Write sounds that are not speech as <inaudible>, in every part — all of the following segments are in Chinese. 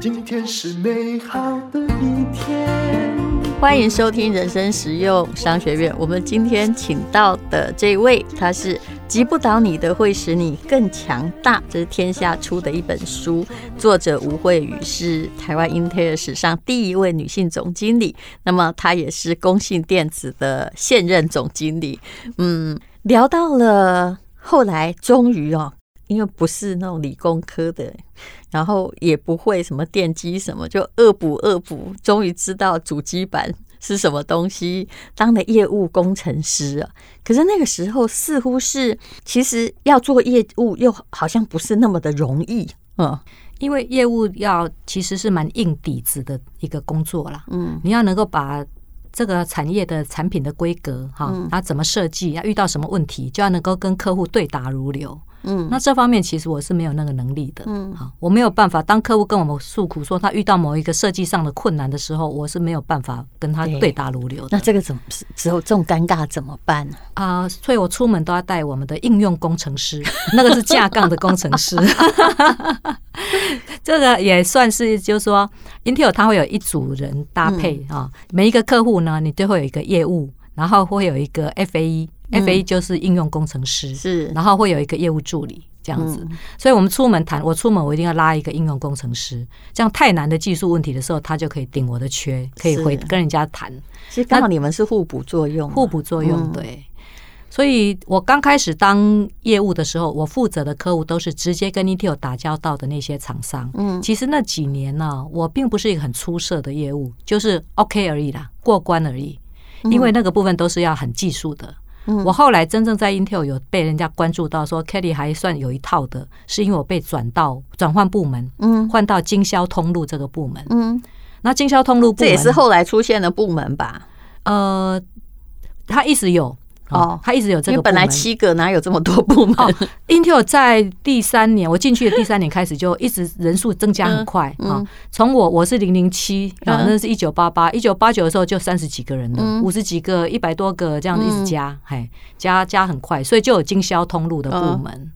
今天是美好的一天。欢迎收听人生实用商学院。我们今天请到的这位，他是击不倒你的，会使你更强大。这是天下出的一本书，作者吴慧宇是台湾 Intel 史上第一位女性总经理。那么她也是工信电子的现任总经理。嗯，聊到了后来，终于哦。因为不是那种理工科的，然后也不会什么电机什么，就恶补恶补，终于知道主机板是什么东西，当了业务工程师啊。可是那个时候似乎是，其实要做业务又好像不是那么的容易，嗯，因为业务要其实是蛮硬底子的一个工作啦，嗯，你要能够把这个产业的产品的规格哈，它怎么设计，要遇到什么问题，就要能够跟客户对答如流。嗯，那这方面其实我是没有那个能力的。嗯，好，我没有办法。当客户跟我们诉苦说他遇到某一个设计上的困难的时候，我是没有办法跟他对答如流的。那这个怎么只有这种尴尬怎么办呢？啊，所以我出门都要带我们的应用工程师，<laughs> 那个是架杠的工程师。<laughs> 这个也算是，就是说，Intel 它会有一组人搭配啊，每一个客户呢，你都会有一个业务，然后会有一个 FAE。FA 就是应用工程师，嗯、是，然后会有一个业务助理这样子，嗯、所以我们出门谈，我出门我一定要拉一个应用工程师，这样太难的技术问题的时候，他就可以顶我的缺，可以回跟人家谈。其实刚好你们是互补作用，互补作用对。所以我刚开始当业务的时候，我负责的客户都是直接跟 Intel 打交道的那些厂商。嗯，其实那几年呢、啊，我并不是一个很出色的业务，就是 OK 而已啦，过关而已。因为那个部分都是要很技术的。我后来真正在 Intel 有被人家关注到，说 Kelly 还算有一套的，是因为我被转到转换部门，嗯，换到经销通路这个部门，嗯，那经销通路部门这也是后来出现的部门吧？呃，他一直有。哦，他一直有这个，因为本来七个哪有这么多部门？哦，Intel 在第三年，我进去的第三年开始就一直人数增加很快啊。从我我是零零七啊，那是一九八八，一九八九的时候就三十几个人了，五十几个，一百多个这样子一直加，嘿，加加很快，所以就有经销通路的部门。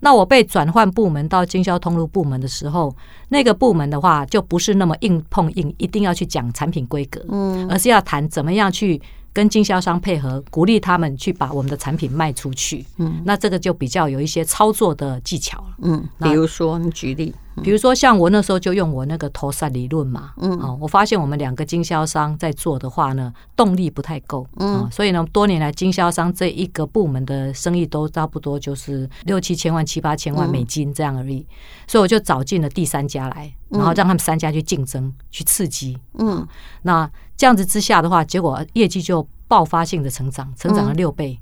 那我被转换部门到经销通路部门的时候，那个部门的话就不是那么硬碰硬，一定要去讲产品规格，嗯，而是要谈怎么样去。跟经销商配合，鼓励他们去把我们的产品卖出去。嗯，那这个就比较有一些操作的技巧了。嗯，比如说你举例，比如说像我那时候就用我那个投散理论嘛。嗯，哦，我发现我们两个经销商在做的话呢，动力不太够。嗯，所以呢，多年来经销商这一个部门的生意都差不多就是六七千万、七八千万美金这样而已。所以我就找进了第三家来，然后让他们三家去竞争，去刺激。嗯，那。这样子之下的话，结果业绩就爆发性的成长，成长了六倍。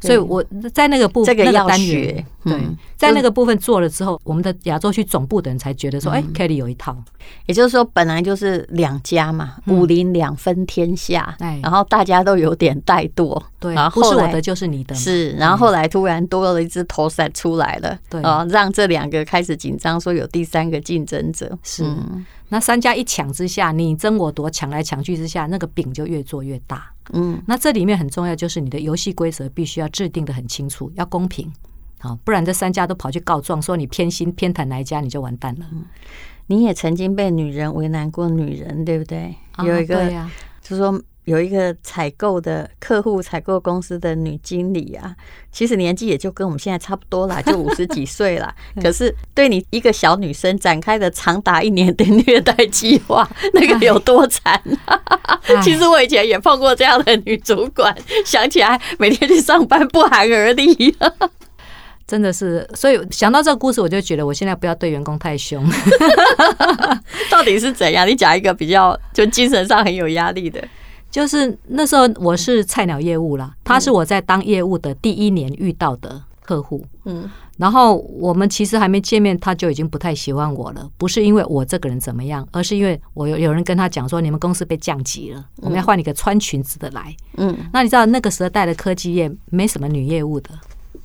所以我在那个部分，那个单元，对，在那个部分做了之后，我们的亚洲区总部的人才觉得说，哎，Kelly 有一套。也就是说，本来就是两家嘛，武林两分天下，然后大家都有点怠惰，对，然后不是我的就是你的，是，然后后来突然多了一只头赛出来了，对，啊，让这两个开始紧张，说有第三个竞争者，是，那三家一抢之下，你争我夺，抢来抢去之下，那个饼就越做越大。嗯，那这里面很重要，就是你的游戏规则必须要制定的很清楚，要公平，好，不然这三家都跑去告状，说你偏心偏袒哪一家，你就完蛋了。嗯，你也曾经被女人为难过，女人对不对？有一个，就是说。有一个采购的客户，采购公司的女经理啊，其实年纪也就跟我们现在差不多啦，<laughs> 就五十几岁啦。可是对你一个小女生展开的长达一年的虐待计划，<laughs> 那个有多惨啊？<laughs> 其实我以前也碰过这样的女主管，想起来每天去上班不寒而栗，真的是。所以想到这个故事，我就觉得我现在不要对员工太凶。到底是怎样？你讲一个比较就精神上很有压力的。就是那时候我是菜鸟业务啦，他是我在当业务的第一年遇到的客户，嗯，然后我们其实还没见面，他就已经不太喜欢我了，不是因为我这个人怎么样，而是因为我有有人跟他讲说，你们公司被降级了，我们要换一个穿裙子的来，嗯，那你知道那个时代的科技业没什么女业务的，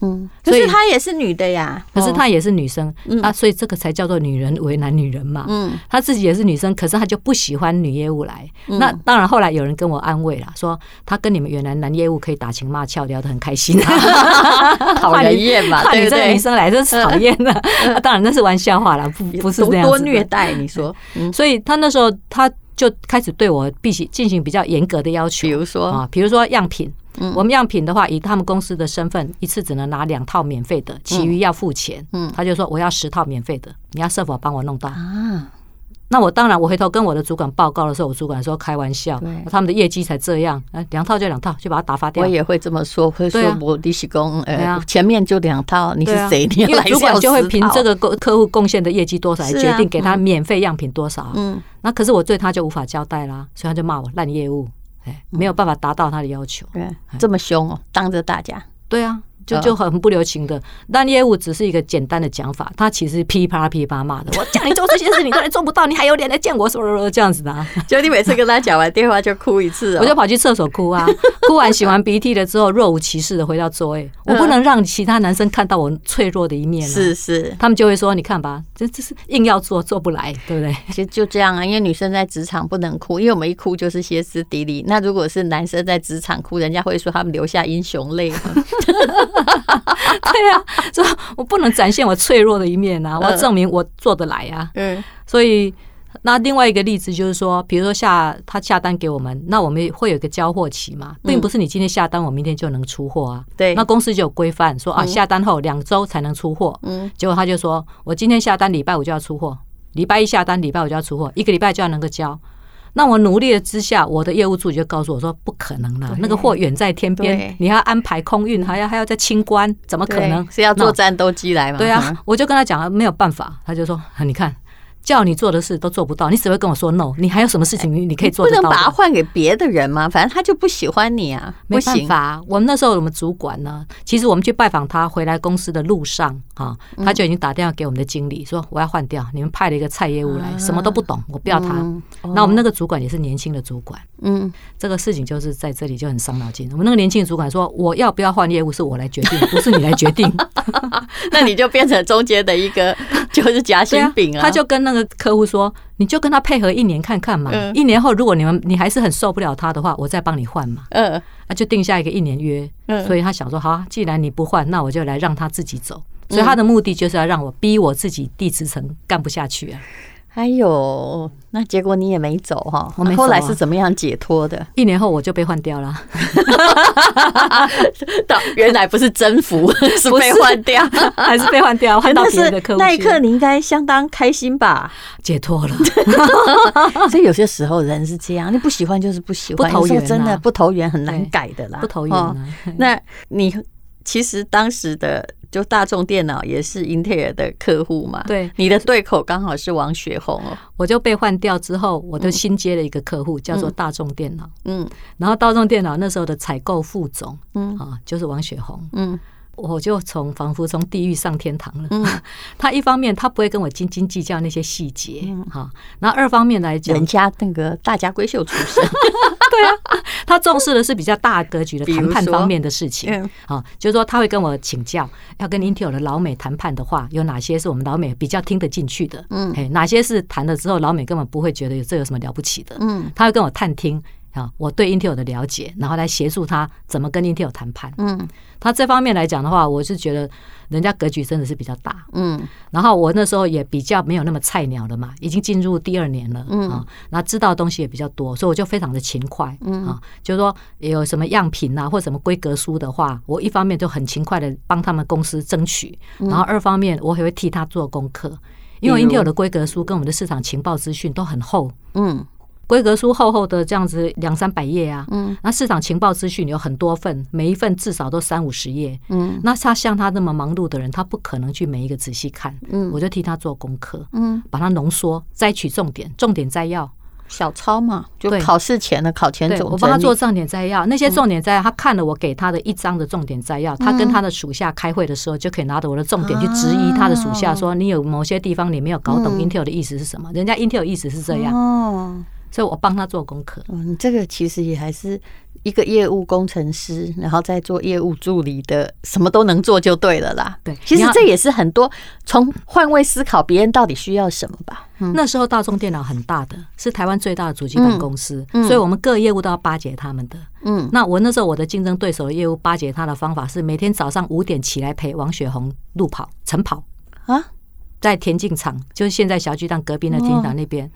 嗯，可是她也是女的呀，可是她也是女生，啊，所以这个才叫做女人为难女人嘛。嗯，她自己也是女生，可是她就不喜欢女业务来。那当然，后来有人跟我安慰了，说她跟你们原来男业务可以打情骂俏，聊得很开心，<laughs> 讨人厌嘛，怕你这个女生来真是讨厌的。<laughs> 当然那是玩笑话了，不不是这样多虐待你说。所以她那时候她就开始对我必须进行比较严格的要求，比如说啊，比如说样品。我们样品的话，以他们公司的身份，一次只能拿两套免费的，其余要付钱。嗯，他就说我要十套免费的，你要是否帮我弄到？啊，那我当然，我回头跟我的主管报告的时候，我主管说开玩笑，他们的业绩才这样，哎，两套就两套，就把它打发掉。我也会这么说，会说我利息工，呃，前面就两套，你是谁？你来主管就会凭这个客户贡献的业绩多少来决定给他免费样品多少。嗯，那可是我对他就无法交代啦，所以他就骂我烂业务。没有办法达到他的要求，对，这么凶哦，当着大家，对啊。就就很不留情的，但业务只是一个简单的讲法，他其实噼啪噼啪骂的。我叫你做这些事，你都还做不到，你还有脸来见我？什么这样子的啊？就你每次跟他讲完电话就哭一次，<laughs> 我就跑去厕所哭啊，哭完擤完鼻涕了之后，若无其事的回到座位。我不能让其他男生看到我脆弱的一面，是是，他们就会说：“你看吧，这这是硬要做做不来，对不对？”其实就这样啊，因为女生在职场不能哭，因为我们一哭就是歇斯底里。那如果是男生在职场哭，人家会说他们流下英雄泪。<laughs> <laughs> 对呀，所以我不能展现我脆弱的一面啊！我要证明我做得来呀。嗯，所以那另外一个例子就是说，比如说下他下单给我们，那我们会有一个交货期嘛，并不是你今天下单，我明天就能出货啊。对，那公司就有规范说啊，下单后两周才能出货。嗯，结果他就说我今天下单，礼拜五就要出货；礼拜一下单，礼拜五就要出货，一个礼拜就要能够交。那我努力了之下，我的业务助理就告诉我说：“不可能了，那个货远在天边，你还要安排空运，还要还要再清关，怎么可能？是要坐战斗机来吗？”对啊，我就跟他讲了，没有办法，他就说：“你看。”叫你做的事都做不到，你只会跟我说 no。你还有什么事情你你可以做得到？不能把它换给别的人吗？反正他就不喜欢你啊，没办法。我们那时候我们主管呢，其实我们去拜访他回来公司的路上啊，他就已经打电话给我们的经理说，我要换掉，你们派了一个菜业务来，什么都不懂，我不要他。那我们那个主管也是年轻的主管，嗯，这个事情就是在这里就很伤脑筋。我们那个年轻的主管说，我要不要换业务是我来决定，<laughs> 不是你来决定。<laughs> 那你就变成中间的一个 <laughs> 就是夹心饼啊，他就跟那个客户说，你就跟他配合一年看看嘛。一年后，如果你们你还是很受不了他的话，我再帮你换嘛。嗯，那就定下一个一年约。嗯，所以他想说，好，既然你不换，那我就来让他自己走。所以他的目的就是要让我逼我自己地职层干不下去啊。哎呦，那结果你也没走哈？我们后来是怎么样解脱的？一年后我就被换掉了。<laughs> 原来不是征服，<laughs> 是被换掉，<laughs> 还是被换掉？换到别的客户。那一刻你应该相当开心吧？解脱了。所以有些时候人是这样，你不喜欢就是不喜欢，不投缘，真的不投缘很难改的啦。不投缘。那你其实当时的。就大众电脑也是英特尔的客户嘛？对，你的对口刚好是王雪红哦。我就被换掉之后，我就新接了一个客户，叫做大众电脑。嗯，然后大众电脑那时候的采购副总，嗯啊，就是王雪红。嗯。我就从仿佛从地狱上天堂了。嗯，<laughs> 他一方面他不会跟我斤斤计较那些细节，哈。然后二方面来讲，人家那个大家闺秀出身，对 <laughs> 啊，<laughs> 他重视的是比较大格局的谈判方面的事情。啊，就是说他会跟我请教，要跟 Intel 的老美谈判的话，有哪些是我们老美比较听得进去的？嗯，哎，哪些是谈了之后老美根本不会觉得这有什么了不起的？嗯，他会跟我探听。啊，我对 Intel 的了解，然后来协助他怎么跟 Intel 谈判。嗯，他这方面来讲的话，我是觉得人家格局真的是比较大。嗯，然后我那时候也比较没有那么菜鸟了嘛，已经进入第二年了。嗯啊，那知道东西也比较多，所以我就非常的勤快。嗯啊，就是说有什么样品啊，或什么规格书的话，我一方面就很勤快的帮他们公司争取，然后二方面我也会替他做功课，因为 Intel 的规格书跟我们的市场情报资讯都很厚。嗯。规格书厚厚的这样子两三百页啊，嗯，那市场情报资讯有很多份，每一份至少都三五十页，嗯，那他像他那么忙碌的人，他不可能去每一个仔细看，嗯，我就替他做功课，嗯，把它浓缩，摘取重点，重点摘要，小抄嘛，就考试前的考前总，我帮他做重点摘要，那些重点摘要，他看了我给他的一张的重点摘要，他跟他的属下开会的时候，就可以拿着我的重点去质疑他的属下，说你有某些地方你没有搞懂 Intel 的意思是什么，人家 Intel 意思是这样，哦。所以我帮他做功课。嗯，这个其实也还是。一个业务工程师，然后再做业务助理的，什么都能做就对了啦。对，其实这也是很多从换位思考别人到底需要什么吧。嗯、那时候大众电脑很大的，是台湾最大的主机板公司，嗯嗯、所以我们各业务都要巴结他们的。嗯，那我那时候我的竞争对手的业务巴结他的方法是每天早上五点起来陪王雪红路跑晨跑啊，在田径场，就是现在小巨蛋隔壁的田径场那边。哦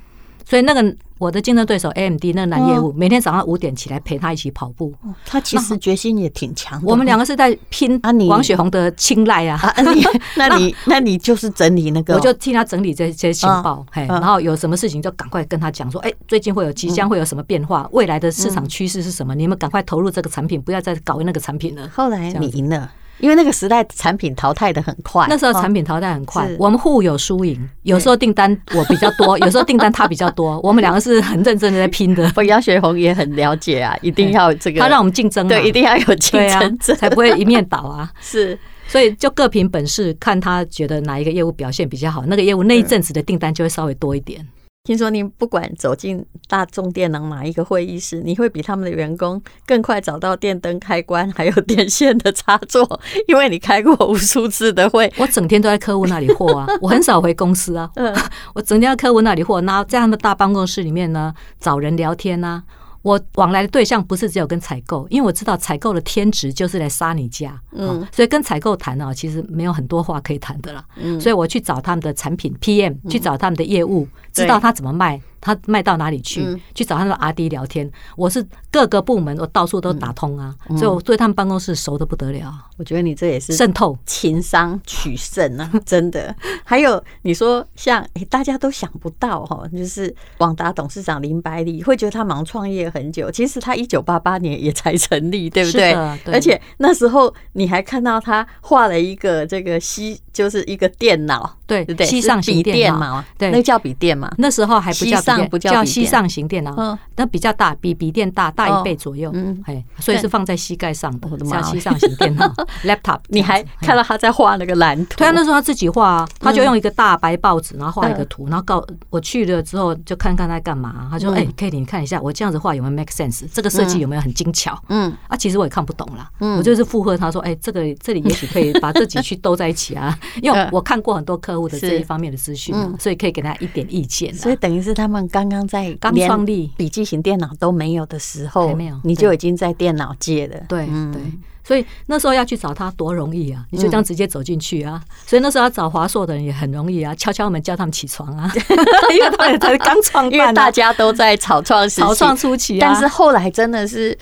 所以那个我的竞争对手 AMD 那个男业务，每天早上五点起来陪他一起跑步。他其实决心也挺强。我们两个是在拼王雪红的青睐啊。<laughs> 那你那你就是整理那个，我就替他整理这些情报。嘿，然后有什么事情就赶快跟他讲说，哎，最近会有即将会有什么变化，未来的市场趋势是什么？你们赶快投入这个产品，不要再搞那个产品了。后来你赢了。因为那个时代产品淘汰的很快，那时候产品淘汰很快，我们互有输赢。有时候订单我比较多，<laughs> 有时候订单他比较多，我们两个是很认真的在拼的。杨雪红也很了解啊，<laughs> 一定要这个，他让我们竞争，对，一定要有竞争，<laughs> 才不会一面倒啊。是，所以就各凭本事，看他觉得哪一个业务表现比较好，那个业务那一阵子的订单就会稍微多一点。听说您不管走进大众电脑哪一个会议室，你会比他们的员工更快找到电灯开关，还有电线的插座，<laughs> 因为你开过无数次的会。我整天都在客户那里货啊，<laughs> 我很少回公司啊，<laughs> 我整天在客户那里货，然后在他们大办公室里面呢，找人聊天啊。我往来的对象不是只有跟采购，因为我知道采购的天职就是来杀你家，嗯，所以跟采购谈啊，其实没有很多话可以谈的了，嗯，所以我去找他们的产品 PM，去找他们的业务，知道他怎么卖。他卖到哪里去？嗯、去找他的 RD 聊天。我是各个部门，我到处都打通啊，嗯、所以我对他们办公室熟得不得了。我觉得你这也是渗透情商取胜啊，<laughs> 真的。还有你说像、欸、大家都想不到哈，就是广达董事长林百里会觉得他忙创业很久，其实他一九八八年也才成立，对不对？对，而且那时候你还看到他画了一个这个西，就是一个电脑，对对对，西上型电脑嘛，对，那叫笔电嘛，那时候还不叫。不叫膝上型电脑，那比较大，比笔电大大一倍左右，嗯哎，所以是放在膝盖上的，叫膝上型电脑 <laughs> laptop。你还看到他在画那个蓝图？对啊，那时候他自己画啊，他就用一个大白报纸，然后画一个图，然后告我去了之后就看看他干嘛。他说：“哎，Katie，你看一下我这样子画有没有 make sense？这个设计有没有很精巧？”嗯，啊，其实我也看不懂啦，我就是附和他说：“哎，这个这里也许可以把这几区兜在一起啊。<laughs> ”因为我看过很多客户的这一方面的资讯，所以可以给他一点意见。所以等于是他们刚刚在。刚创立笔记型电脑都没有的时候，没有，你就已经在电脑界了。对对，所以那时候要去找他多容易啊！你就这样直接走进去啊！所以那时候要找华硕的人也很容易啊，敲敲门叫他们起床啊，<laughs> 因为他们才刚创办，因为大家都在草创时期，草创初期啊。但是后来真的是，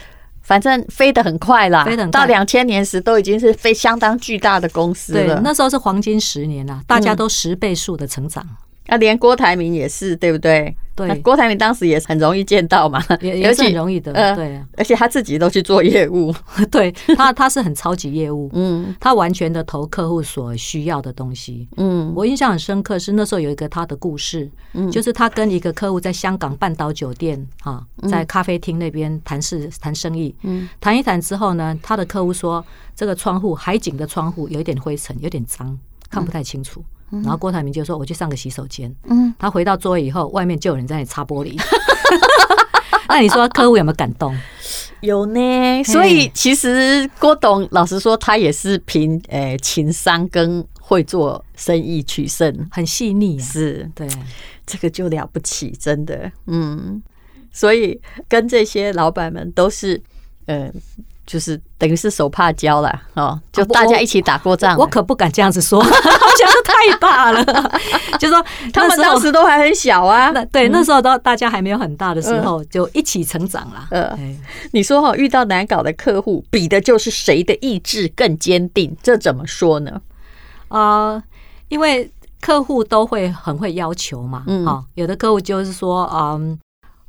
反正飞得很快啦，飞得很快，到两千年时都已经是非相当巨大的公司了。对，那时候是黄金十年啊，大家都十倍数的成长。啊，连郭台铭也是，对不对？对，郭台铭当时也很容易见到嘛，也也是很容易的。对，而且他自己都去做业务，<laughs> 对他他是很超级业务，嗯，他完全的投客户所需要的东西，嗯，我印象很深刻是那时候有一个他的故事，嗯，就是他跟一个客户在香港半岛酒店哈，在咖啡厅那边谈事谈生意，嗯，谈一谈之后呢，他的客户说这个窗户海景的窗户有一点灰尘，有点脏，看不太清楚。然后郭台铭就说：“我去上个洗手间。”嗯，他回到座位以后，外面就有人在那里擦玻璃。<laughs> 那你说客户有没有感动？有呢。所以其实郭董老实说，他也是凭诶情商跟会做生意取胜，很细腻。是，对，<laughs> 这个就了不起，真的。嗯，所以跟这些老板们都是，嗯。就是等于是手帕交了哦，就大家一起打过仗。我可不敢这样子说，<laughs> 我觉得太大了。<laughs> 就说 <laughs> 他们当时都还很小啊，对，那时候都大家还没有很大的时候，就一起成长了。呃，你说哈，遇到难搞的客户，比的就是谁的意志更坚定，这怎么说呢？啊，因为客户都会很会要求嘛，嗯，有的客户就是说，嗯。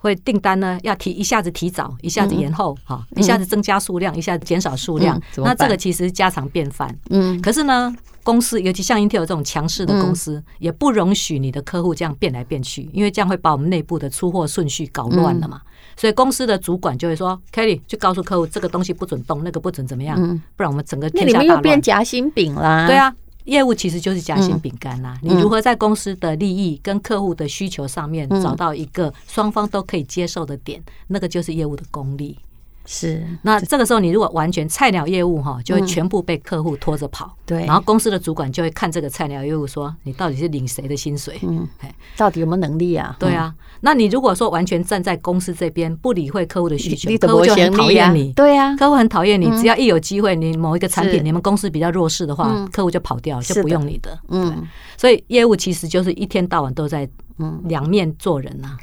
会订单呢，要提一下子提早，一下子延后，哈，一下子增加数量，一下子减少数量。那这个其实家常便饭。嗯，可是呢，公司尤其像 Intel 这种强势的公司，也不容许你的客户这样变来变去，因为这样会把我们内部的出货顺序搞乱了嘛。所以公司的主管就会说：“Kelly，就告诉客户这个东西不准动，那个不准怎么样，不然我们整个天下大乱。”那你们又变夹心饼啦？对啊。业务其实就是夹心饼干呐，你如何在公司的利益跟客户的需求上面找到一个双方都可以接受的点，那个就是业务的功力。是，那这个时候你如果完全菜鸟业务哈，就会全部被客户拖着跑。对，然后公司的主管就会看这个菜鸟业务说，你到底是领谁的薪水？嗯，到底有没有能力啊？对啊，那你如果说完全站在公司这边，不理会客户的需求，客户就很讨厌你。对呀，客户很讨厌你，只要一有机会，你某一个产品你们公司比较弱势的话，客户就跑掉，就不用你的。嗯，所以业务其实就是一天到晚都在两面做人呐。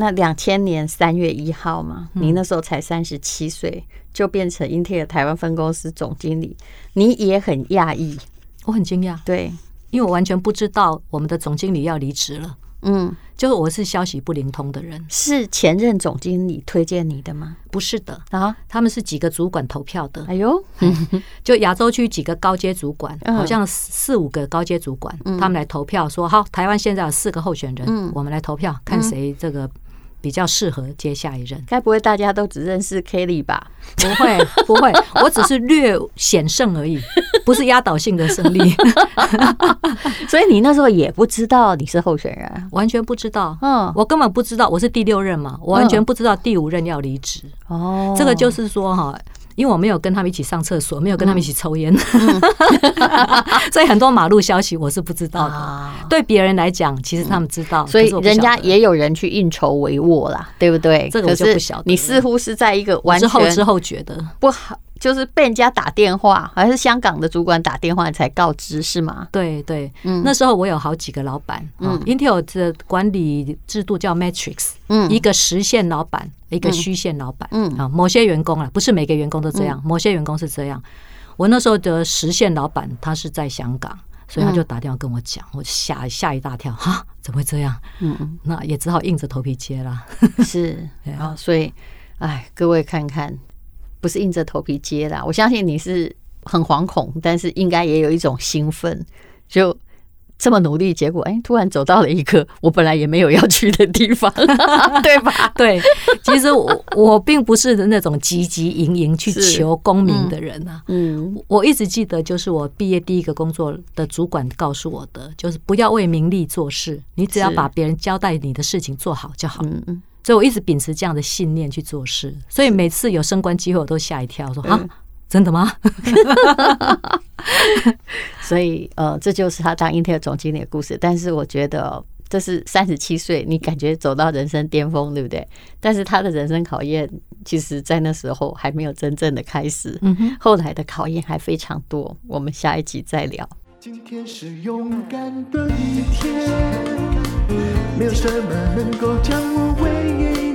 那两千年三月一号嘛，你那时候才三十七岁，就变成英特尔台湾分公司总经理，你也很讶异，我很惊讶，对，因为我完全不知道我们的总经理要离职了，嗯，就是我是消息不灵通的人，是前任总经理推荐你的吗？不是的。啊，他们是几个主管投票的，哎呦，<laughs> 就亚洲区几个高阶主管，好像四五个高阶主管，他们来投票说，好，台湾现在有四个候选人，我们来投票，看谁这个。比较适合接下一任，该不会大家都只认识 Kelly 吧？不会，不会，<laughs> 我只是略险胜而已，不是压倒性的胜利。<laughs> 所以你那时候也不知道你是候选人，完全不知道。嗯，我根本不知道我是第六任嘛，我完全不知道第五任要离职。哦，这个就是说哈。因为我没有跟他们一起上厕所，没有跟他们一起抽烟，<laughs> 所以很多马路消息我是不知道的。对别人来讲，其实他们知道，所以人家也有人去运筹帷幄啦，对不对？这个我就不晓得。你似乎是在一个完全后之后觉得不好。就是被人家打电话，还是香港的主管打电话才告知是吗？对对，嗯，那时候我有好几个老板，嗯，Intel 的管理制度叫 Matrix，嗯，一个实线老板，一个虚线老板，嗯啊，某些员工啊，不是每个员工都这样，某些员工是这样。我那时候的实线老板他是在香港，所以他就打电话跟我讲，我吓吓一大跳，哈，怎么会这样？嗯嗯，那也只好硬着头皮接啦。是 <laughs> 啊，所以，哎，各位看看。不是硬着头皮接的，我相信你是很惶恐，但是应该也有一种兴奋，就这么努力，结果哎，突然走到了一个我本来也没有要去的地方，<laughs> 对吧？<laughs> 对，其实我我并不是那种汲汲营营去求功名的人啊。嗯，我一直记得，就是我毕业第一个工作的主管告诉我的，就是不要为名利做事，你只要把别人交代你的事情做好就好。嗯嗯。所以我一直秉持这样的信念去做事，所以每次有升官机会，我都吓一跳，说啊，真的吗？<laughs> 所以呃，这就是他当英特尔总经理的故事。但是我觉得这是三十七岁，你感觉走到人生巅峰，对不对？但是他的人生考验，其实在那时候还没有真正的开始。嗯哼，后来的考验还非常多，我们下一集再聊。今天是勇敢的一天，没有什么能够将我为